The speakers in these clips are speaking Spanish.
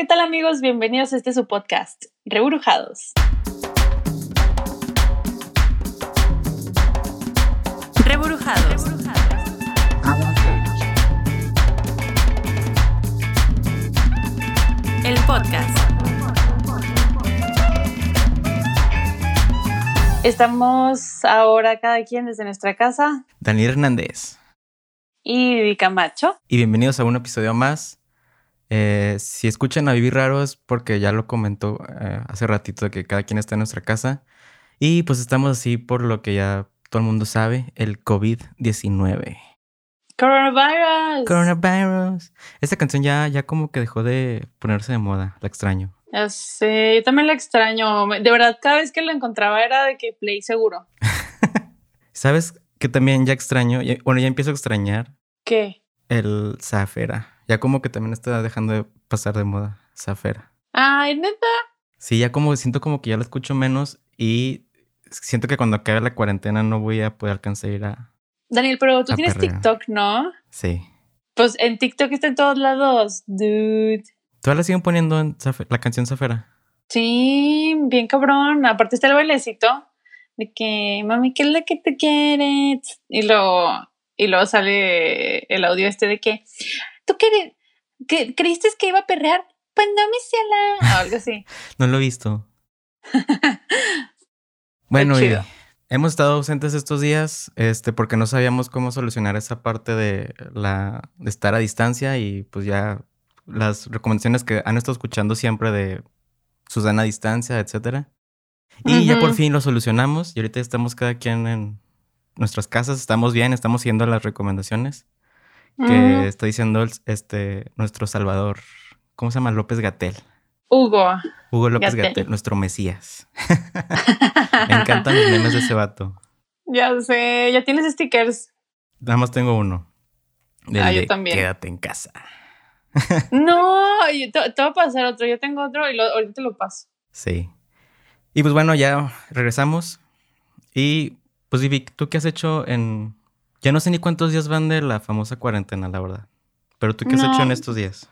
¿qué tal amigos? Bienvenidos a este su podcast, Rebrujados. Rebrujados. El podcast. Estamos ahora cada quien desde nuestra casa. Daniel Hernández. Y Vivi Camacho. Y bienvenidos a un episodio más eh, si escuchan a Vivir Raro es porque ya lo comentó eh, hace ratito de que cada quien está en nuestra casa. Y pues estamos así por lo que ya todo el mundo sabe, el COVID-19. Coronavirus. Coronavirus. Esta canción ya, ya como que dejó de ponerse de moda, la extraño. Ya sé, yo también la extraño. De verdad, cada vez que la encontraba era de que play seguro. ¿Sabes que también ya extraño? Bueno, ya empiezo a extrañar. ¿Qué? El Zafera. Ya como que también está dejando de pasar de moda Zafera. Ay, neta. Sí, ya como siento como que ya la escucho menos y siento que cuando acabe la cuarentena no voy a poder alcanzar ir a. Daniel, pero tú tienes TikTok, ¿no? Sí. Pues en TikTok está en todos lados, dude. ¿Todavía la siguen poniendo en la canción Zafera? Sí, bien cabrón. Aparte está el bailecito de que, mami, ¿qué es lo que te quieres? Y luego, y luego sale el audio este de que, ¿tú qué, creíste que iba a perrear? Pues no, mi ciela. algo así. no lo he visto. bueno, hemos estado ausentes estos días este, porque no sabíamos cómo solucionar esa parte de, la, de estar a distancia y pues ya las recomendaciones que han estado escuchando siempre de Susana a distancia, etcétera. Y ya por fin lo solucionamos y ahorita estamos cada quien en nuestras casas, estamos bien, estamos siguiendo las recomendaciones que está diciendo este, nuestro Salvador. ¿Cómo se llama? López Gatel. Hugo. Hugo López Gatel, nuestro Mesías. Me encantan los memes de ese vato. Ya sé, ya tienes stickers. Nada más tengo uno. ah, yo también. Quédate en casa. no, te, te, va a pasar otro. Yo tengo otro y ahorita te lo paso. Sí. Y pues bueno, ya regresamos. Y pues Vivi, ¿tú qué has hecho en ya no sé ni cuántos días van de la famosa cuarentena, la verdad. Pero tú qué has hecho en estos días?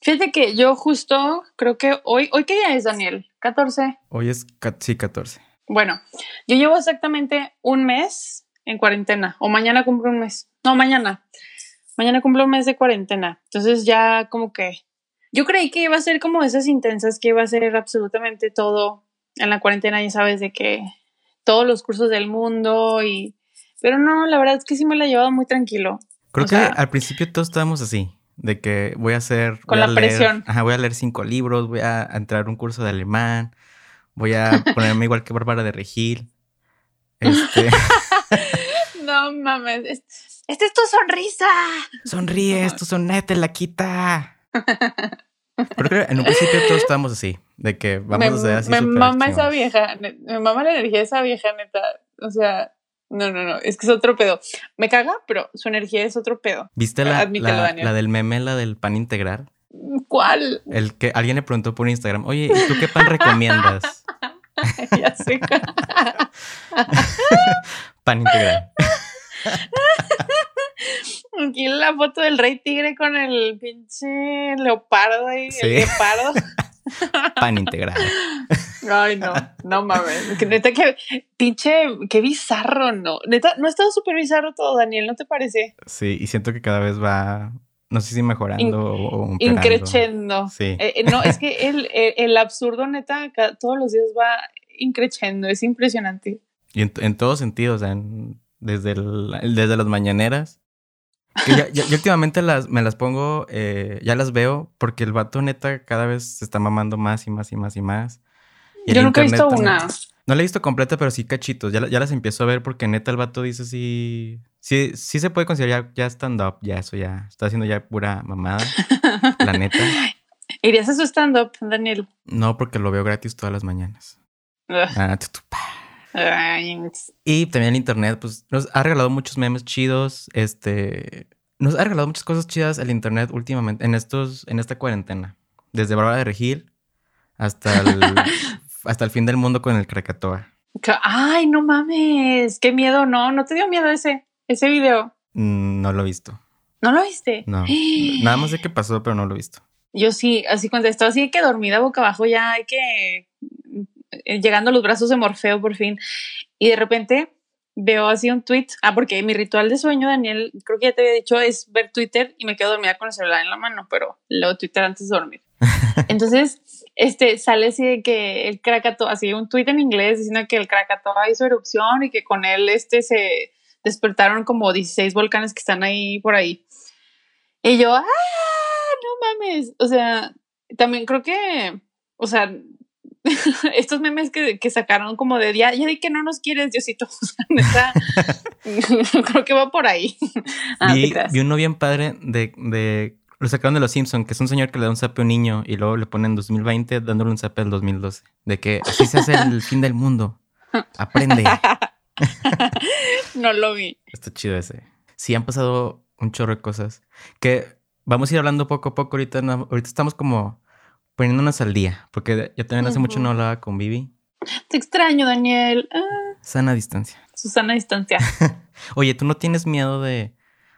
Fíjate que yo justo creo que hoy, ¿hoy qué día es, Daniel? ¿14? Hoy es, sí, 14. Bueno, yo llevo exactamente un mes en cuarentena, o mañana cumplo un mes. No, mañana. Mañana cumplo un mes de cuarentena. Entonces ya como que... Yo creí que iba a ser como esas intensas, que iba a ser absolutamente todo en la cuarentena, ya sabes, de que todos los cursos del mundo y pero no, la verdad es que sí me la he llevado muy tranquilo. Creo que al principio todos estábamos así, de que voy a hacer... Con la presión. Ajá, voy a leer cinco libros, voy a entrar a un curso de alemán, voy a ponerme igual que Bárbara de Regil. Este... no mames, esta es tu sonrisa. Sonríe, tu sonete, la quita. Creo que en un principio todos estábamos así, de que vamos a hacer así. Me mama esa vieja, me mama la energía de esa vieja, neta. O sea, no, no, no, es que es otro pedo. Me caga, pero su energía es otro pedo. ¿Viste la, la, del meme, la del pan integral? ¿Cuál? El que alguien le preguntó por Instagram, oye, ¿y tú qué pan recomiendas? ya sé. pan integral. Aquí la foto del rey tigre con el pinche leopardo ahí, el leopardo. Pan integral. Ay, no, no mames. neta, que pinche, qué bizarro, ¿no? Neta, no ha estado súper bizarro todo, Daniel, ¿no te parece? Sí, y siento que cada vez va, no sé si mejorando o Increchendo. Sí. Eh, eh, no, es que el, el, absurdo, neta, todos los días va increchendo, es impresionante. Y en, en todos sentidos, o sea, desde, el, desde las mañaneras ya, ya, últimamente las, me las pongo, eh, ya las veo, porque el vato neta cada vez se está mamando más y más y más y más. Yo nunca he visto una. No la he visto completa, pero sí cachitos. Ya, ya las empiezo a ver porque neta el vato dice sí. Sí, sí se puede considerar ya, stand-up, ya eso ya. Está haciendo ya pura mamada. la neta. ¿Irías a su stand-up, Daniel? No, porque lo veo gratis todas las mañanas. Ah, y también el internet, pues nos ha regalado muchos memes chidos. Este nos ha regalado muchas cosas chidas el internet últimamente, en estos, en esta cuarentena. Desde Bárbara de Regil hasta el, hasta el fin del mundo con el Krakatoa. Ay, no mames, qué miedo, no, no te dio miedo ese, ese video. Mm, no lo he visto. ¿No lo viste? No. Nada más sé qué pasó, pero no lo he visto. Yo sí, así contestó, así que dormida boca abajo, ya hay que eh, llegando a los brazos de Morfeo por fin. Y de repente veo así un tweet. Ah, porque mi ritual de sueño, Daniel, creo que ya te había dicho, es ver Twitter y me quedo dormida con el celular en la mano, pero leo Twitter antes de dormir. Entonces, este, sale así de que el Krakatoa, así un tweet en inglés diciendo que el Krakatoa hizo erupción y que con él este se despertaron como 16 volcanes que están ahí por ahí. Y yo, ¡ah! No mames. O sea, también creo que, o sea, estos memes que, que, sacaron como de ya, ya di que no nos quieres, Diosito. creo que va por ahí. Ah, vi, vi, uno bien padre de, de lo sacaron de Los Simpsons, que es un señor que le da un zape a un niño y luego le ponen 2020 dándole un zape al 2012. De que así se hace el fin del mundo. Aprende. no lo vi. Está chido ese. Sí, han pasado un chorro de cosas. Que vamos a ir hablando poco a poco. Ahorita, ahorita estamos como poniéndonos al día, porque ya también hace mucho no hablaba con Vivi. Te extraño, Daniel. Ah. Sana distancia. Susana distancia. Oye, ¿tú no tienes miedo de,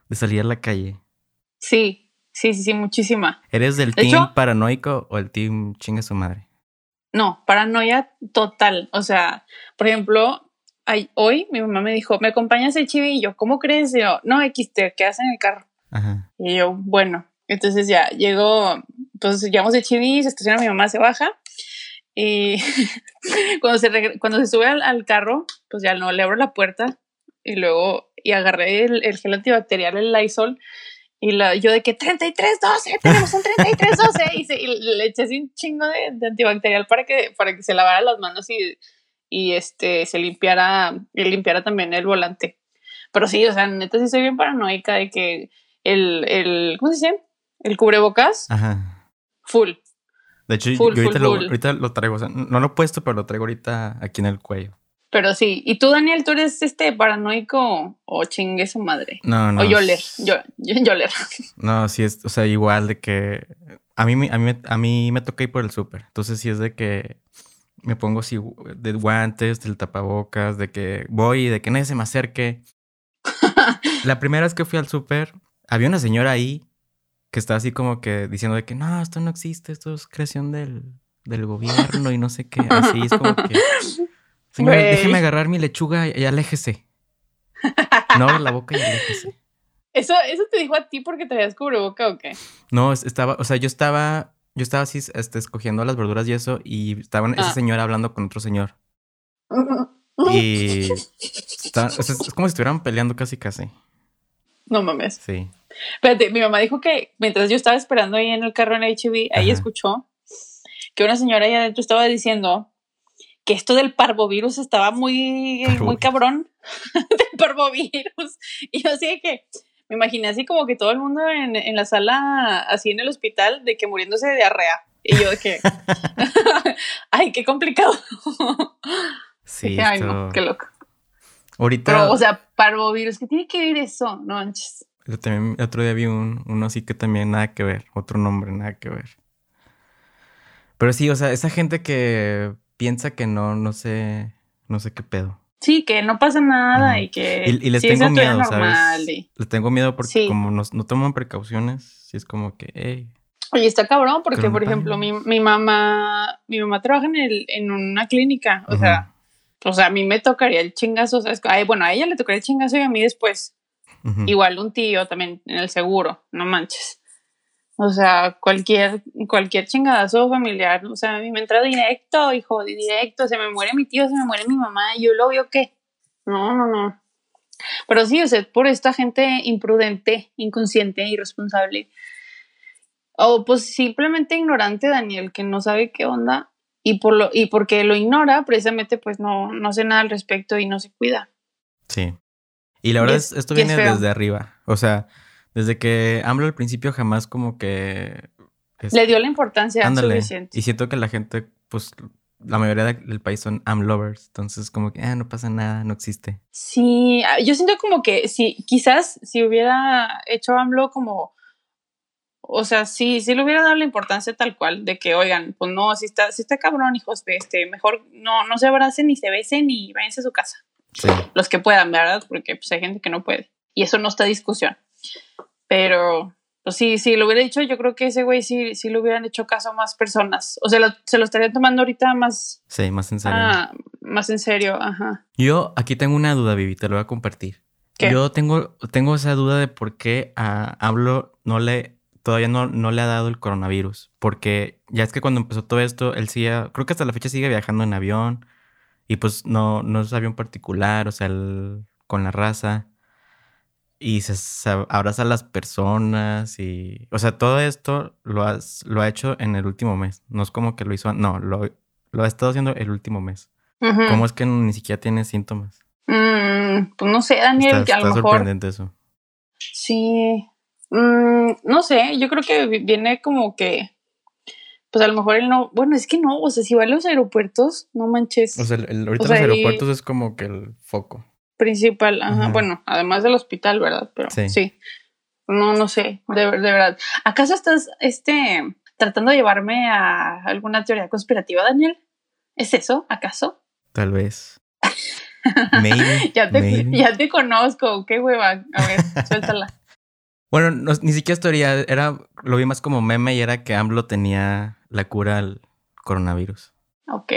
de salir a la calle? Sí, Sí, sí, sí, muchísima. ¿Eres del team paranoico o el team chinga su madre? No, paranoia total. O sea, por ejemplo, hoy mi mamá me dijo, ¿me acompañas el chivi? Y yo, ¿cómo crees? Y yo, no, X, te quedas en el carro. Ajá. Y yo, bueno, entonces ya llego, entonces llegamos de chivi, se estaciona mi mamá, se baja. Y cuando, se cuando se sube al, carro, pues ya no le abro la puerta y luego, y agarré el, el gel antibacterial, el Lysol, y la, yo de que 3312, tenemos un 3312. y, y le eché así un chingo de, antibacterial para que, para que se lavara las manos y, y este, se limpiara, y limpiara también el volante. Pero sí, o sea, neta sí soy bien paranoica de que el, el ¿cómo se dice? El cubrebocas. Ajá. Full. De hecho, yo ahorita, lo, ahorita lo traigo, o sea, no lo he puesto, pero lo traigo ahorita aquí en el cuello. Pero sí. ¿Y tú, Daniel, tú eres este paranoico o chingue su madre? No, no. O Yoler. Yo, Yoler. No, sí es, o sea, igual de que a mí, a mí, a mí me toca ir por el súper. Entonces sí es de que me pongo así de guantes, del tapabocas, de que voy y de que nadie se me acerque. La primera vez que fui al súper, había una señora ahí que estaba así como que diciendo de que no, esto no existe, esto es creación del, del gobierno y no sé qué. Así es como que déjeme agarrar mi lechuga y aléjese. No abra la boca y aléjese. ¿Eso, ¿Eso te dijo a ti porque te habías boca o qué? No, estaba, o sea, yo estaba, yo estaba así, este, escogiendo las verduras y eso, y estaba esa ah. señora hablando con otro señor. y es como si estuvieran peleando casi casi. No mames. Sí. Espérate, mi mamá dijo que mientras yo estaba esperando ahí en el carro en HB, ahí escuchó que una señora ahí adentro estaba diciendo que esto del parvovirus estaba muy, muy cabrón, del parvovirus. Y yo así que me imaginé así como que todo el mundo en, en, la sala, así en el hospital, de que muriéndose de diarrea. Y yo de que, ay, qué complicado. Sí, ay, no, qué loco. Ahorita. Pero, o sea, parvovirus, ¿qué tiene que ver eso? No manches. También, el otro día vi un, uno así que también nada que ver, otro nombre, nada que ver. Pero sí, o sea, esa gente que piensa que no, no sé, no sé qué pedo. Sí, que no pasa nada y que... Y, les tengo miedo, ¿sabes? Les tengo miedo porque como no, no, toman precauciones, sí es como que, hey. Oye, está cabrón porque, por ejemplo, mi, mi, mamá, mi mamá trabaja en, el, en una clínica, o sea, o sea, a mí me tocaría el chingazo, ¿sabes? Ay, bueno, a ella le tocaría el chingazo y a mí después. Igual un tío también en el seguro, no manches. O sea, cualquier, cualquier chingadazo familiar, o sea, a mí me entra directo, hijo, directo, se me muere mi tío, se me muere mi mamá, yo lo veo que, no, no, no. Pero sí, o sea, por esta gente imprudente, inconsciente, irresponsable, o pues simplemente ignorante, Daniel, que no sabe qué onda, y, por lo, y porque lo ignora, precisamente, pues no, no hace nada al respecto y no se cuida. Sí. Y la verdad, es, esto viene desde arriba, o sea desde que AMLO al principio jamás como que... Le dio la importancia suficiente. Y siento que la gente, pues la mayoría del país son AMLovers, entonces como que ah, no pasa nada, no existe. Sí, ah, yo siento como que si quizás si hubiera hecho AMLO como, o sea, sí, sí le hubiera dado la importancia tal cual, de que oigan, pues no, si está, si está cabrón, hijos, este, mejor no, no se abracen ni se besen ni váyanse a su casa. Sí. Los que puedan, ¿verdad? Porque pues hay gente que no puede. Y eso no está discusión. Pero, pues sí, sí, lo hubiera dicho, yo creo que ese güey sí, sí lo hubieran hecho caso a más personas. O sea, se lo estaría tomando ahorita más. Sí, más en serio. Ah, más en serio, ajá. Yo aquí tengo una duda, Vivi, te lo voy a compartir. Yo tengo, tengo esa duda de por qué a Hablo no le, todavía no, no le ha dado el coronavirus. Porque ya es que cuando empezó todo esto, él sí, creo que hasta la fecha sigue viajando en avión. Y pues no, no es avión particular, o sea, con la raza y se, abraza a las personas y, o sea, todo esto lo, has, lo ha hecho en el último mes. No es como que lo hizo, no, lo, lo ha estado haciendo el último mes. ¿Cómo es que ni siquiera tiene síntomas? Mm, pues no sé, Daniel, que a lo mejor... sorprendente eso. Sí, mm, no sé, yo creo que viene como que, pues a lo mejor él no, bueno, es que no, o sea, si va a los aeropuertos, no manches. O sea, el, ahorita los aeropuertos es como que el foco principal, ajá, bueno, además del hospital, ¿verdad? Pero sí. No, no sé, de, de, verdad. ¿Acaso estás este, tratando de llevarme a alguna teoría conspirativa, Daniel? ¿Es eso, acaso? Tal vez. maybe, ya, te, ya te conozco, qué hueva. A ver, suéltala. Bueno, ni siquiera es teoría, era, lo vi más como meme y era que AMLO tenía la cura al coronavirus. Ok.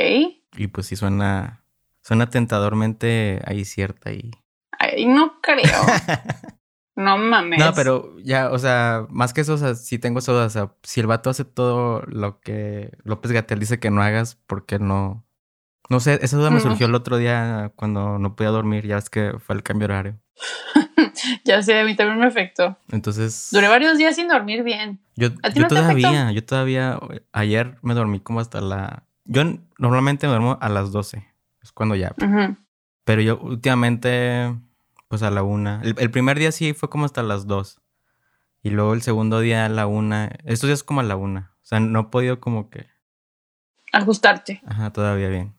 Y pues sí suena Suena tentadormente ahí cierta y... Ay, no creo. no mames. No, pero ya, o sea, más que eso, o sea, si tengo eso, o sea, si el vato hace todo lo que López Gatel dice que no hagas, ¿por qué no? No sé, esa duda me surgió el otro día cuando no podía dormir, ya es que fue el cambio horario. ya sé, a mí también me afectó. Entonces... Duré varios días sin dormir bien. Yo, yo todavía, yo todavía, ayer me dormí como hasta la... Yo normalmente me duermo a las 12 es cuando ya. Pero yo últimamente, pues a la una. El, primer día sí fue como hasta las dos. Y luego el segundo día a la una. Estos días como a la una. O sea, no he podido como que... Ajustarte. Ajá, todavía bien.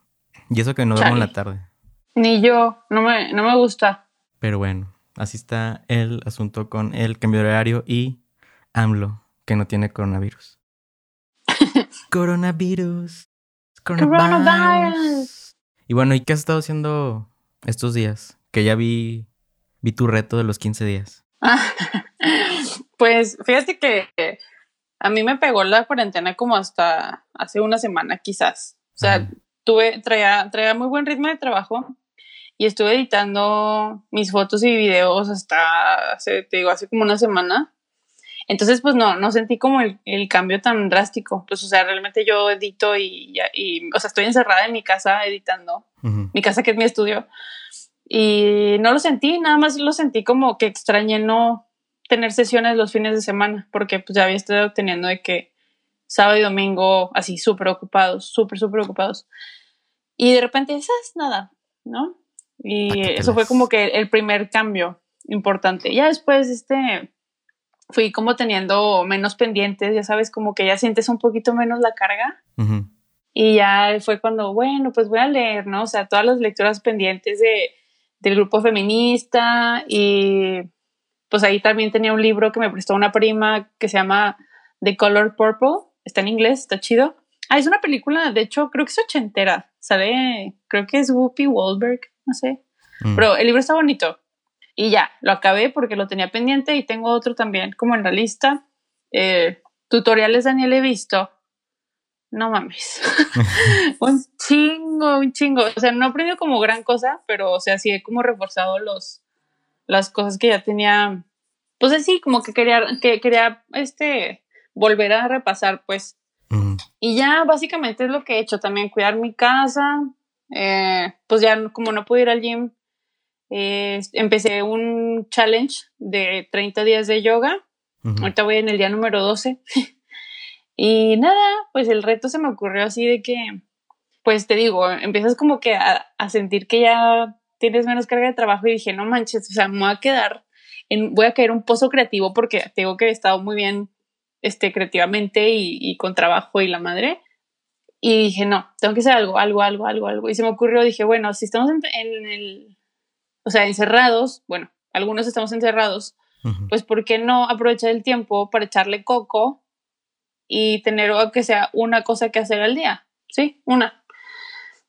Y eso que no duermo en la tarde. Ni yo, no me, no me gusta. Pero bueno, así está el asunto con el cambio de horario y AMLO, que no tiene coronavirus. coronavirus. Coronavirus. Y bueno, ¿y qué has estado haciendo estos días? Que ya vi, vi tu reto de los 15 días. pues fíjate que a mí me pegó la cuarentena como hasta hace una semana quizás. O sea, tuve, traía, traía muy buen ritmo de trabajo y estuve editando mis fotos y videos hasta hace, te digo, hace como una semana. Entonces, pues no, no sentí como el, cambio tan drástico. Pues, o sea, realmente yo edito y, y, o sea, estoy encerrada en mi casa editando, mi casa que es mi estudio, y no lo sentí, nada más lo sentí como que extrañé no tener sesiones los fines de semana, porque pues ya había estado teniendo de que sábado y domingo así súper ocupados, súper, súper ocupados. Y de repente, es Nada, ¿no? Y eso fue como que el primer cambio importante. Ya después, este, fui como teniendo menos pendientes, ya sabes, como que ya sientes un poquito menos la carga. Y ya fue cuando, bueno, pues voy a leer, ¿no? O sea, todas las lecturas pendientes de, del grupo feminista y pues ahí también tenía un libro que me prestó una prima que se llama The Color Purple, está en inglés, está chido. Ah, es una película, de hecho, creo que es ochentera, sale, creo que es Whoopi Wahlberg, no sé. Mm. Pero el libro está bonito. Y ya, lo acabé porque lo tenía pendiente y tengo otro también como en la lista. Eh, tutoriales Daniel he visto. No mames. un chingo, un chingo. O sea, no he aprendido como gran cosa, pero o sea, sí he como reforzado los, las cosas que ya tenía. Pues así, como que quería, que quería este volver a repasar, pues. Y ya básicamente es lo que he hecho también, cuidar mi casa. Eh, pues ya como no pude ir al gym, empecé un challenge de 30 días de yoga. Ahorita voy en el día número 12. y nada, pues el reto se me ocurrió así de que, pues te digo, empiezas como que a, sentir que ya tienes menos carga de trabajo y dije, no manches, o sea, me voy a quedar, en, voy a caer un pozo creativo porque tengo que he estado muy bien este, creativamente y, con trabajo y la madre. Y dije, no, tengo que hacer algo, algo, algo, algo, algo. Y se me ocurrió, dije, bueno, si estamos en el o sea, encerrados, bueno, algunos estamos encerrados, pues ¿por qué no aprovechar el tiempo para echarle coco y tener que sea una cosa que hacer al día? Sí, una.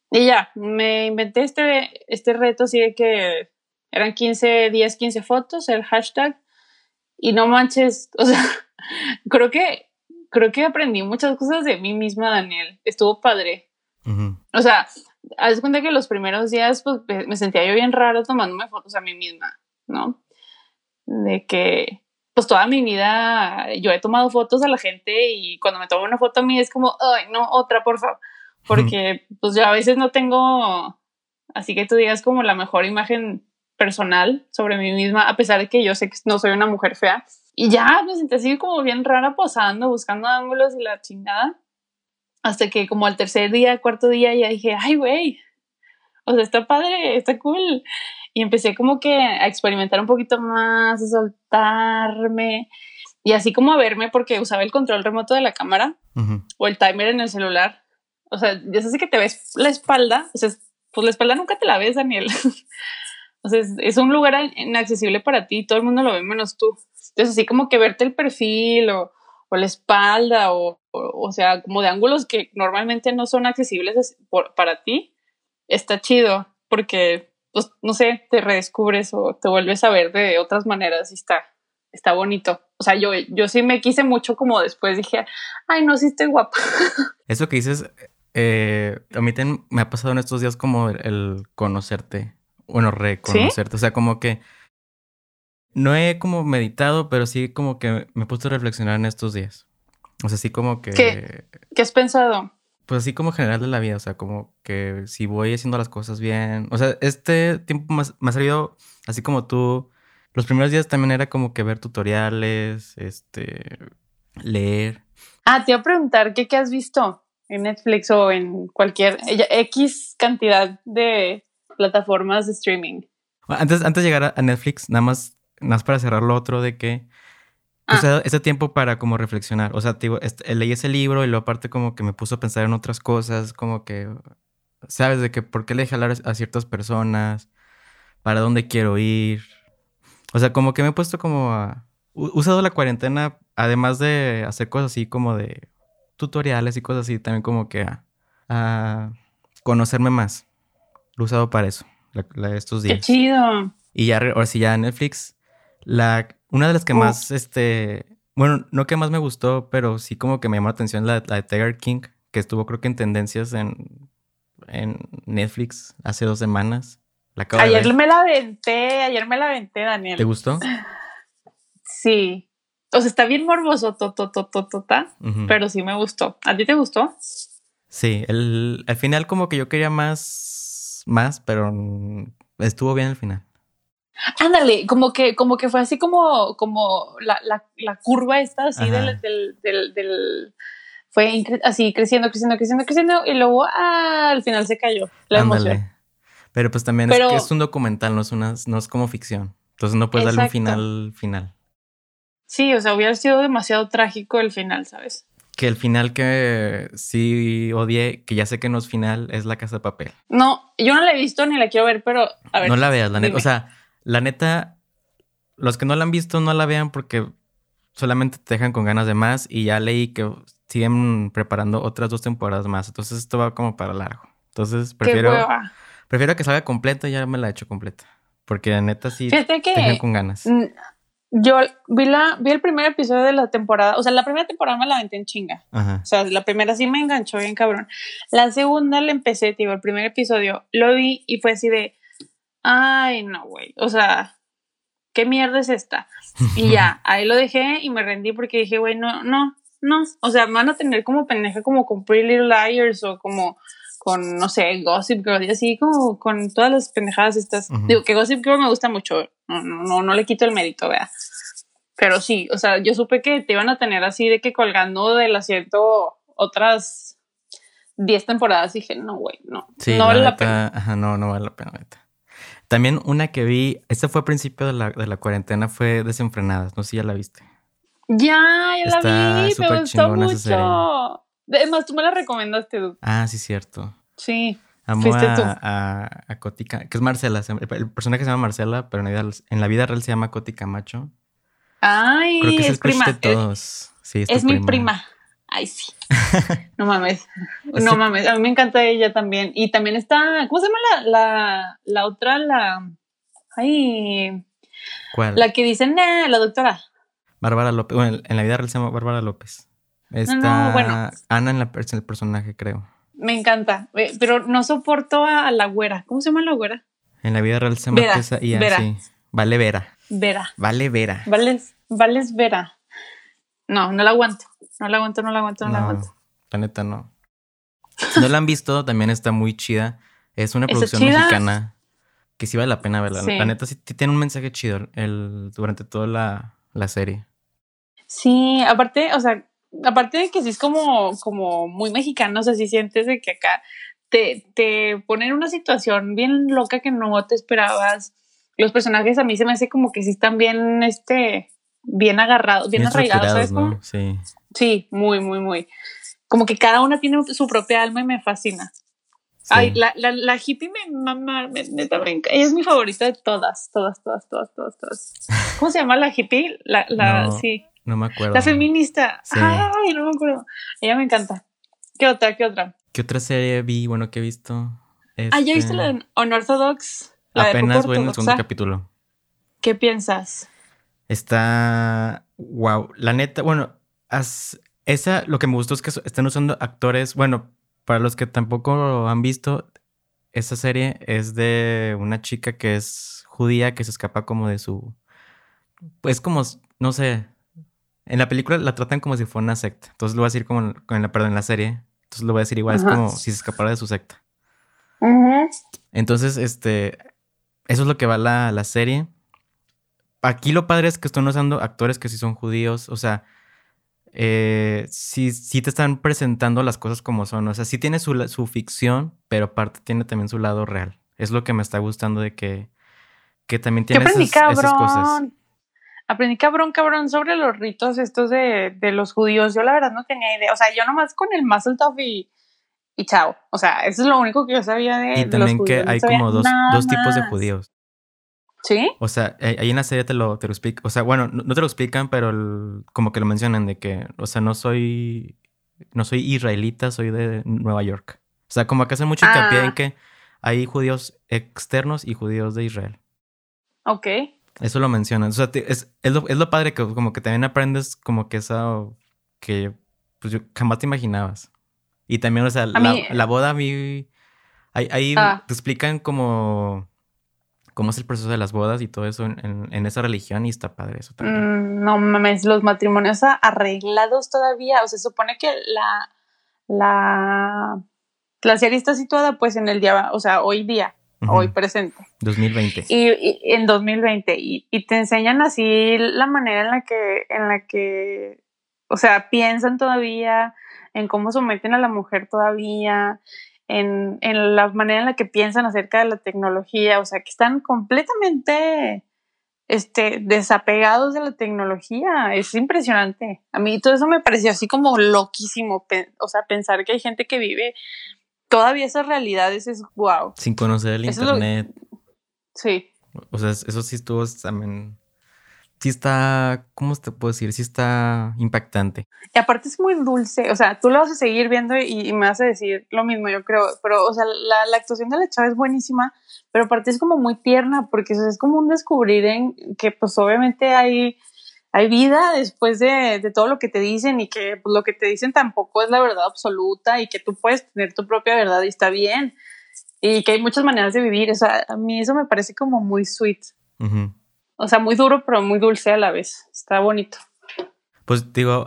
Y ya, me inventé este, este reto así de que eran 15 días, 15 fotos, el hashtag, y no manches, o sea, creo que, creo que aprendí muchas cosas de mí misma, Daniel. Estuvo padre. O sea, haz cuenta que los primeros días pues, me sentía yo bien raro tomándome fotos a mí misma, ¿no? De que, pues toda mi vida yo he tomado fotos a la gente y cuando me tomo una foto a mí es como, ay, no, otra, por favor. Porque pues yo a veces no tengo, así que tú digas como la mejor imagen personal sobre mí misma, a pesar de que yo sé que no soy una mujer fea. Y ya me sentí así como bien rara posando, buscando ángulos y la chingada. Hasta que como al tercer día, cuarto día, ya dije, ay, güey, o sea, está padre, está cool. Y empecé como que a experimentar un poquito más, a soltarme y así como a verme porque usaba el control remoto de la cámara o el timer en el celular. O sea, ya sé que te ves la espalda, o sea, pues la espalda nunca te la ves, Daniel. o sea, es, un lugar inaccesible para ti, todo el mundo lo ve menos tú. Entonces, así como que verte el perfil o, o la espalda o, o, sea, como de ángulos que normalmente no son accesibles para ti, está chido porque, pues, no sé, te redescubres o te vuelves a ver de otras maneras y está, está bonito. O sea, yo, yo sí me quise mucho como después dije, ay, no, sí estoy guapa. Eso que dices, eh, a mí me ha pasado en estos días como el, conocerte, bueno, reconocerte, o sea, como que no he como meditado, pero sí como que me he puesto a reflexionar en estos días. O sea, sí como que... ¿Qué, ¿Qué has pensado? Pues así como general de la vida, o sea, como que si voy haciendo las cosas bien. O sea, este tiempo me, ha salido así como tú. Los primeros días también era como que ver tutoriales, este, leer. Ah, te iba a preguntar, ¿qué, qué has visto en Netflix o en cualquier X cantidad de plataformas de streaming? Antes, antes de llegar a Netflix, nada más nada más para cerrar lo otro de que o sea, ah. ese tiempo para como reflexionar. O sea, digo, este, leí ese libro y luego aparte como que me puso a pensar en otras cosas, como que, ¿sabes? De que por qué le dejé hablar a ciertas personas, para dónde quiero ir. O sea, como que me he puesto como a... Usado la cuarentena, además de hacer cosas así como de tutoriales y cosas así, también como que a, conocerme más. Lo he usado para eso, estos días. ¡Qué chido! Y ya, ahora sí, ya Netflix la, una de las que más, este, bueno, no que más me gustó, pero sí como que me llamó la atención la, de Tiger King, que estuvo creo que en tendencias en, en Netflix hace dos semanas. La ayer me la aventé, ayer me la aventé, Daniel. ¿Te gustó? Sí. O sea, está bien morboso, tototototota, pero sí me gustó. ¿A ti te gustó? Sí, el, al final como que yo quería más, más, pero estuvo bien al final. Ándale, como que, como que fue así como, como la, la, la curva esta así del, del, del, fue así creciendo, creciendo, creciendo, creciendo y luego ah, al final se cayó la emoción. Pero pues también es que es un documental, no es una, no es como ficción. Entonces no puedes darle un final final. Sí, o sea, hubiera sido demasiado trágico el final, ¿sabes? Que el final que sí odié, que ya sé que no es final, es La Casa de Papel. No, yo no la he visto ni la quiero ver, pero a ver. No la veas, la neta. O sea, la neta, los que no la han visto no la vean porque solamente te dejan con ganas de más y ya leí que siguen preparando otras dos temporadas más. Entonces esto va como para largo. Entonces prefiero, prefiero que salga completa y ya me la he hecho completa. Porque la neta sí te dejan con ganas. Yo vi, la, vi el primer episodio de la temporada. O sea, la primera temporada me la aventé en chinga. O sea, la primera sí me enganchó bien cabrón. La segunda la empecé, digo, el primer episodio lo vi y fue así de ay, no, güey, o sea, ¿qué mierda es esta? Y ya, ahí lo dejé y me rendí porque dije, güey, no, no, no, o sea, van a tener como pendeja como con Pretty Little Liars o como con, no sé, Gossip Girl y así como con todas las pendejadas estas. Digo que Gossip Girl me gusta mucho, no, no, no, le quito el mérito, vea. Pero sí, o sea, yo supe que te iban a tener así de que colgando del asiento otras 10 temporadas. Y dije, no, güey, no. no vale la pena. Ajá, no, no vale la pena. También una que vi, esta fue a principio de la, de la cuarentena, fue Desenfrenadas. No sé si ya la viste. Ya, ya la vi, me gustó mucho. Además, tú me la recomendaste, dude. Ah, sí, cierto. Sí. Amo fuiste a, tú. A, a, Cotica, que es Marcela. El, personaje se llama Marcela, pero en, la vida real se llama Coti Camacho. Ay, Creo que es, el prima. de todos. Sí, es, es mi prima. Ay, sí. No mames. No mames. A mí me encanta ella también. Y también está. ¿Cómo se llama la, la, la otra? La. Ay. ¿Cuál? La que dicen, la doctora. Bárbara López. Bueno, en la vida real se llama Bárbara López. Está bueno. Ana en, la, en el personaje, creo. Me encanta, pero no soporto a, la güera. ¿Cómo se llama la güera? En la vida real se llama Vera, y así. Vale Vera. Vera. Vale Vera. Vales, Vales Vera. No, no la aguanto. No la aguanto, no la aguanto, no, la aguanto. La neta no. Si no la han visto, también está muy chida. Es una producción mexicana que sí vale la pena verla. La neta sí tiene un mensaje chido el, durante toda la, la serie. Sí, aparte, o sea, aparte de que sí es como, como muy mexicano, o sea, si sientes de que acá te, te ponen una situación bien loca que no te esperabas. Los personajes a mí se me hace como que sí están bien, este, bien agarrados, bien, arraigados, ¿sabes? Sí. Sí, muy, muy, muy. Como que cada una tiene su propia alma y me fascina. Ay, la, la, la, hippie me mama, me, neta, me, ella es mi favorita de todas, todas, todas, todas, todas, todas. ¿Cómo se llama la hippie? La, la, sí. No me acuerdo. La feminista. Ay, no me acuerdo. Ella me encanta. ¿Qué otra? ¿Qué otra? ¿Qué otra serie vi? Bueno, ¿qué he visto? Ah, ¿ya viste la de Unorthodox? La Apenas voy en el segundo capítulo. ¿Qué piensas? Está. Wow. La neta, bueno, esa lo que me gustó es que están usando actores. Bueno, para los que tampoco han visto, esa serie es de una chica que es judía que se escapa como de su. Pues como, no sé, en la película la tratan como si fuera una secta. Entonces lo voy a decir como en la, perdón, en la serie. Entonces lo voy a decir igual, es como si se escapara de su secta. Entonces, este, eso es lo que va la, la serie. Aquí lo padre es que están usando actores que sí son judíos, o sea, eh, sí, sí, te están presentando las cosas como son, o sea, sí tiene su, su, ficción, pero aparte tiene también su lado real. Es lo que me está gustando de que, que también tiene esas, esas, cosas aprendí cabrón, cabrón sobre los ritos estos de, de, los judíos. Yo la verdad no tenía idea. O sea, yo nomás con el Muscle Top y, y chao. O sea, eso es lo único que yo sabía de, y también que hay como dos, dos tipos de judíos. ¿Sí? O sea, ahí en la serie te lo, te lo explican. O sea, bueno, no, te lo explican, pero como que lo mencionan de que, o sea, no soy, no soy israelita, soy de Nueva York. O sea, como que hacen mucho hincapié en ah. que hay judíos externos y judíos de Israel. Ok. Eso lo mencionan. O sea, es, es, lo, es, lo, padre que como que también aprendes como que esa que pues yo jamás te imaginabas. Y también, o sea, la, la, boda a mí... Ahí, ahí ah. te explican como cómo es el proceso de las bodas y todo eso en, en, esa religión y está padre eso también. Mm, no mames, los matrimonios arreglados todavía. O sea, se supone que la, la, la serie está situada pues en el día, o sea, hoy día hoy presente. 2020. Y, en 2020. Y, y, te enseñan así la manera en la que, en la que, o sea, piensan todavía, en cómo someten a la mujer todavía, en, en la manera en la que piensan acerca de la tecnología, o sea, que están completamente este, desapegados de la tecnología. Es impresionante. A mí todo eso me pareció así como loquísimo, o sea, pensar que hay gente que vive todavía esas realidades es wow. Sin conocer el internet. Sí. O sea, eso sí estuvo también. Sí está, ¿cómo te puedo decir? Sí está impactante. Y aparte es muy dulce, o sea, tú lo vas a seguir viendo y, me vas a decir lo mismo, yo creo, pero, o sea, la, actuación de la chava es buenísima, pero aparte es como muy tierna, porque es como un descubrir en que pues obviamente hay hay vida después de, todo lo que te dicen y que pues, lo que te dicen tampoco es la verdad absoluta y que tú puedes tener tu propia verdad y está bien y que hay muchas maneras de vivir. O sea, a mí eso me parece como muy sweet. O sea, muy duro pero muy dulce a la vez. Está bonito. Pues digo,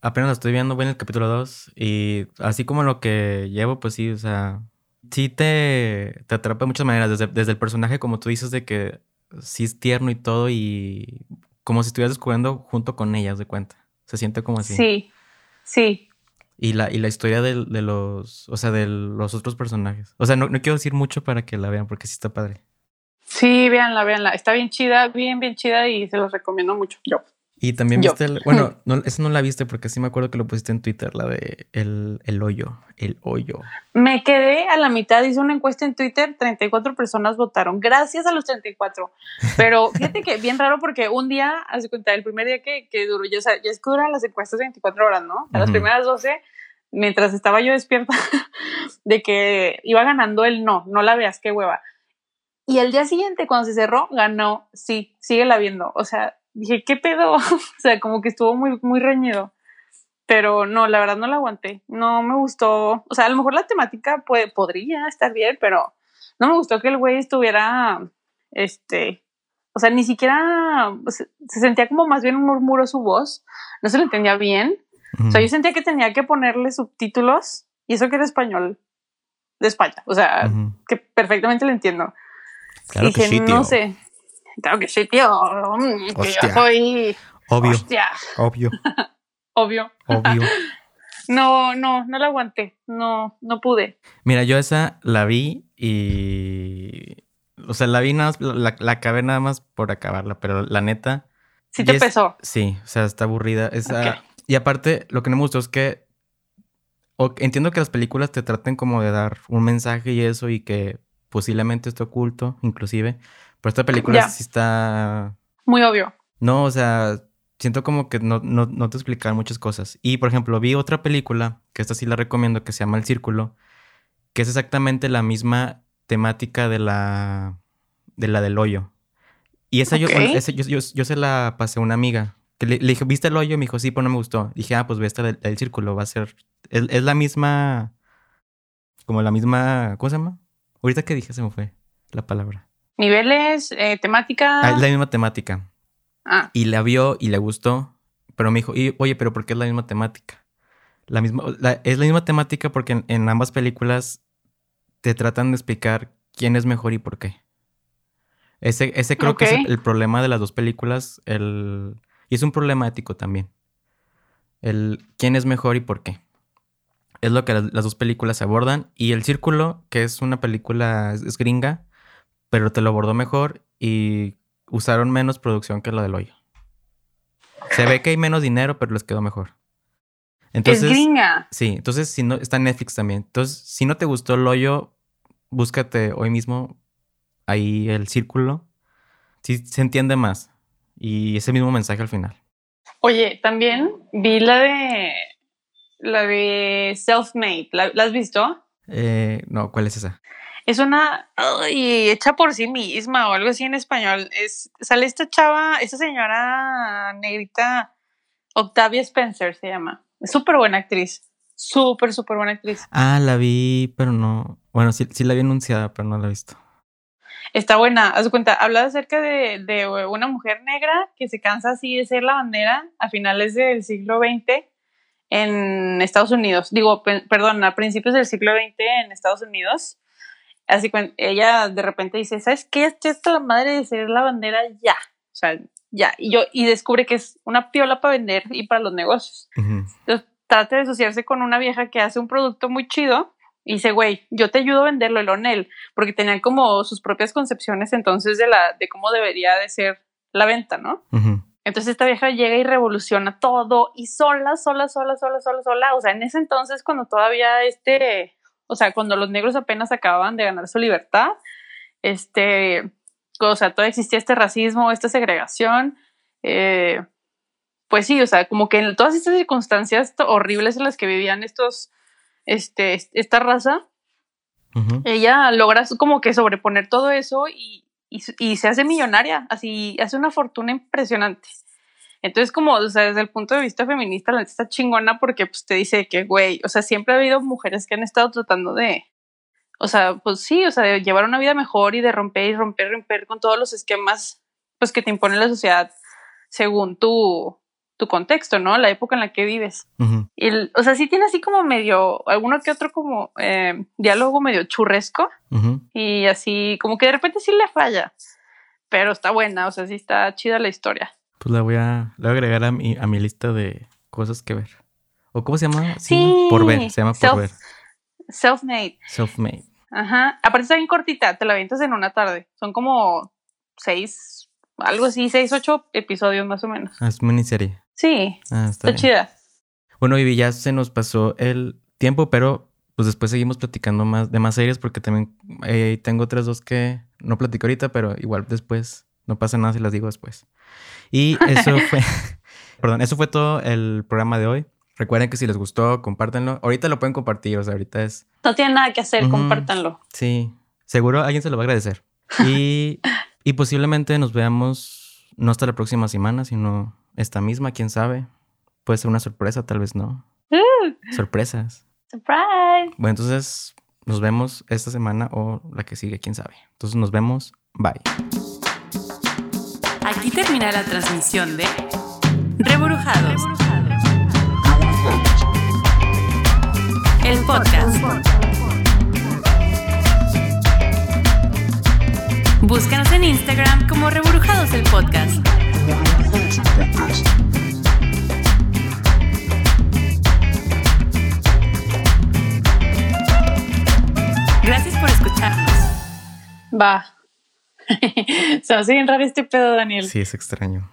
apenas lo estoy viendo, voy en el capítulo 2 y así como lo que llevo, pues sí, o sea, sí te, te atrapa de muchas maneras, desde, desde el personaje como tú dices de que sí es tierno y todo y como si estuvieras descubriendo junto con ellas de cuenta. Se siente como así. Sí, sí. Y la, y la historia de, de los, o sea, de los otros personajes. O sea, no, no, quiero decir mucho para que la vean porque sí está padre. Sí, véanla, véanla. Está bien chida, bien, bien chida y se los recomiendo mucho. Yo. Y también viste, bueno, no, eso no la viste porque sí me acuerdo que lo pusiste en Twitter, la de el, el, hoyo, el hoyo. Me quedé a la mitad, hice una encuesta en Twitter, 34 personas votaron, gracias a los 34. Pero fíjate que bien raro porque un día, hace cuenta, el primer día que, que duró, ya, o sea, ya es que duran las encuestas 24 horas, ¿no? A las primeras 12, mientras estaba yo despierta, de que iba ganando el no, no la veas, qué hueva. Y el día siguiente, cuando se cerró, ganó, sí, sigue la viendo. O sea, dije, ¿qué pedo? o sea, como que estuvo muy, muy reñido. Pero no, la verdad no la aguanté. No me gustó. O sea, a lo mejor la temática puede, podría estar bien, pero no me gustó que el güey estuviera, este, o sea, ni siquiera se, sentía como más bien un murmuro su voz. No se le entendía bien. O sea, yo sentía que tenía que ponerle subtítulos y eso que era español de España. O sea, que perfectamente lo entiendo. Claro que sí, tío. no sé. Claro que sí, tío. Mm, que yo soy. Obvio. Hostia. Obvio. Obvio. Obvio. no, no, no la aguanté. No, no pude. Mira, yo esa la vi y. O sea, la vi nada más, la, la acabé nada más por acabarla, pero la neta. Sí te pesó. Sí, o sea, está aburrida. Esa, Y aparte, lo que no me gustó es que. entiendo que las películas te traten como de dar un mensaje y eso, y que posiblemente esté oculto, inclusive. Pero esta película sí está. Muy obvio. No, o sea, siento como que no, no, no te explican muchas cosas. Y por ejemplo, vi otra película, que esta sí la recomiendo, que se llama El Círculo, que es exactamente la misma temática de la, de la del hoyo. Y esa, yo, yo, yo, se la pasé a una amiga. Que le, dije, ¿viste el hoyo? Me dijo, sí, pero no me gustó. Dije, ah, pues ve esta del, círculo, va a ser. Es, la misma. Como la misma. ¿Cómo se llama? Ahorita que dije se me fue la palabra. Niveles, eh, temática. Ah, es la misma temática. Ah. Y la vio y le gustó. Pero me dijo, oye, pero ¿por qué es la misma temática? La misma, es la misma temática porque en ambas películas te tratan de explicar quién es mejor y por qué. Ese, ese creo que es el, problema de las dos películas. El, y es un problema ético también. El quién es mejor y por qué. Es lo que las, dos películas abordan. Y El Círculo, que es una película es, gringa, pero te lo abordó mejor y usaron menos producción que lo del hoyo. Se ve que hay menos dinero, pero les quedó mejor. Entonces, es gringa. Sí, entonces si no, está en Netflix también. Entonces, si no te gustó el hoyo, búscate hoy mismo ahí el círculo. Sí, se entiende más. Y ese mismo mensaje al final. Oye, también vi la de la de Self-Made. ¿La, has visto? Eh, no, ¿cuál es esa? Es una hecha por sí misma o algo así en español. Es, sale esta chava, esta señora negrita, Octavia Spencer se llama. Es súper buena actriz. Súper, súper buena actriz. Ah, la vi, pero no. Bueno, sí, sí la vi anunciada, pero no la he visto. Está buena. Haz cuenta, habla acerca de, de, una mujer negra que se cansa así de ser la bandera a finales del siglo XX en Estados Unidos. Digo, perdón, a principios del siglo XX en Estados Unidos. Así que ella de repente dice, ¿sabes qué? Estoy hasta la madre de ser la bandera ya. O sea, ya, y yo, y descubre que es una piola para vender y para los negocios. Entonces trata de asociarse con una vieja que hace un producto muy chido y dice, güey, yo te ayudo a venderlo, el Onel, porque tenían como sus propias concepciones entonces de la, de cómo debería de ser la venta, ¿no? Entonces esta vieja llega y revoluciona todo y sola, sola, sola, sola, sola, sola. O sea, en ese entonces cuando todavía este, o sea, cuando los negros apenas acababan de ganar su libertad, este, o sea, todavía existía este racismo, esta segregación. Eh, pues sí, o sea, como que en todas estas circunstancias horribles en las que vivían estos, este, esta raza, ella logra como que sobreponer todo eso y, se hace millonaria, así hace una fortuna impresionante. Entonces, como, o sea, desde el punto de vista feminista, la está chingona porque pues te dice que, güey, o sea, siempre ha habido mujeres que han estado tratando de, o sea, pues sí, o sea, de llevar una vida mejor y de romper y romper, romper con todos los esquemas, pues que te impone la sociedad según tu, tu contexto, ¿no? La época en la que vives. y o sea, sí tiene así como medio, alguno que otro como eh, diálogo medio churresco y así como que de repente sí le falla, pero está buena, o sea, sí está chida la historia. Pues la voy a, la voy a agregar a mi, a mi lista de cosas que ver. ¿O cómo se llama? Sí, por ver, se llama por ver. Self-made. Self-made. Ajá. Aparte está bien cortita, te la avientas en una tarde. Son como seis, algo así, seis, ocho episodios más o menos. Ah, es miniserie. Sí. Ah, está, chida. Bueno, Vivi, ya se nos pasó el tiempo, pero pues después seguimos platicando más de más series porque también eh, tengo otras dos que no platico ahorita, pero igual después no pasa nada si las digo después. Y eso fue, perdón, eso fue todo el programa de hoy. Recuerden que si les gustó, compártanlo. Ahorita lo pueden compartir, o sea, ahorita es... No tienen nada que hacer, compártanlo. Sí, seguro alguien se lo va a agradecer. Y, y posiblemente nos veamos no hasta la próxima semana, sino esta misma, quién sabe. Puede ser una sorpresa, tal vez no. Uh, Sorpresas. surprise. Bueno, entonces nos vemos esta semana o la que sigue, quién sabe. Entonces nos vemos. Bye. Aquí termina la transmisión de Reburujados, el podcast. Búscanos en Instagram como Reburujados el podcast. Gracias por escucharnos. Va. Se va a seguir raro este pedo, Daniel. Sí, es extraño.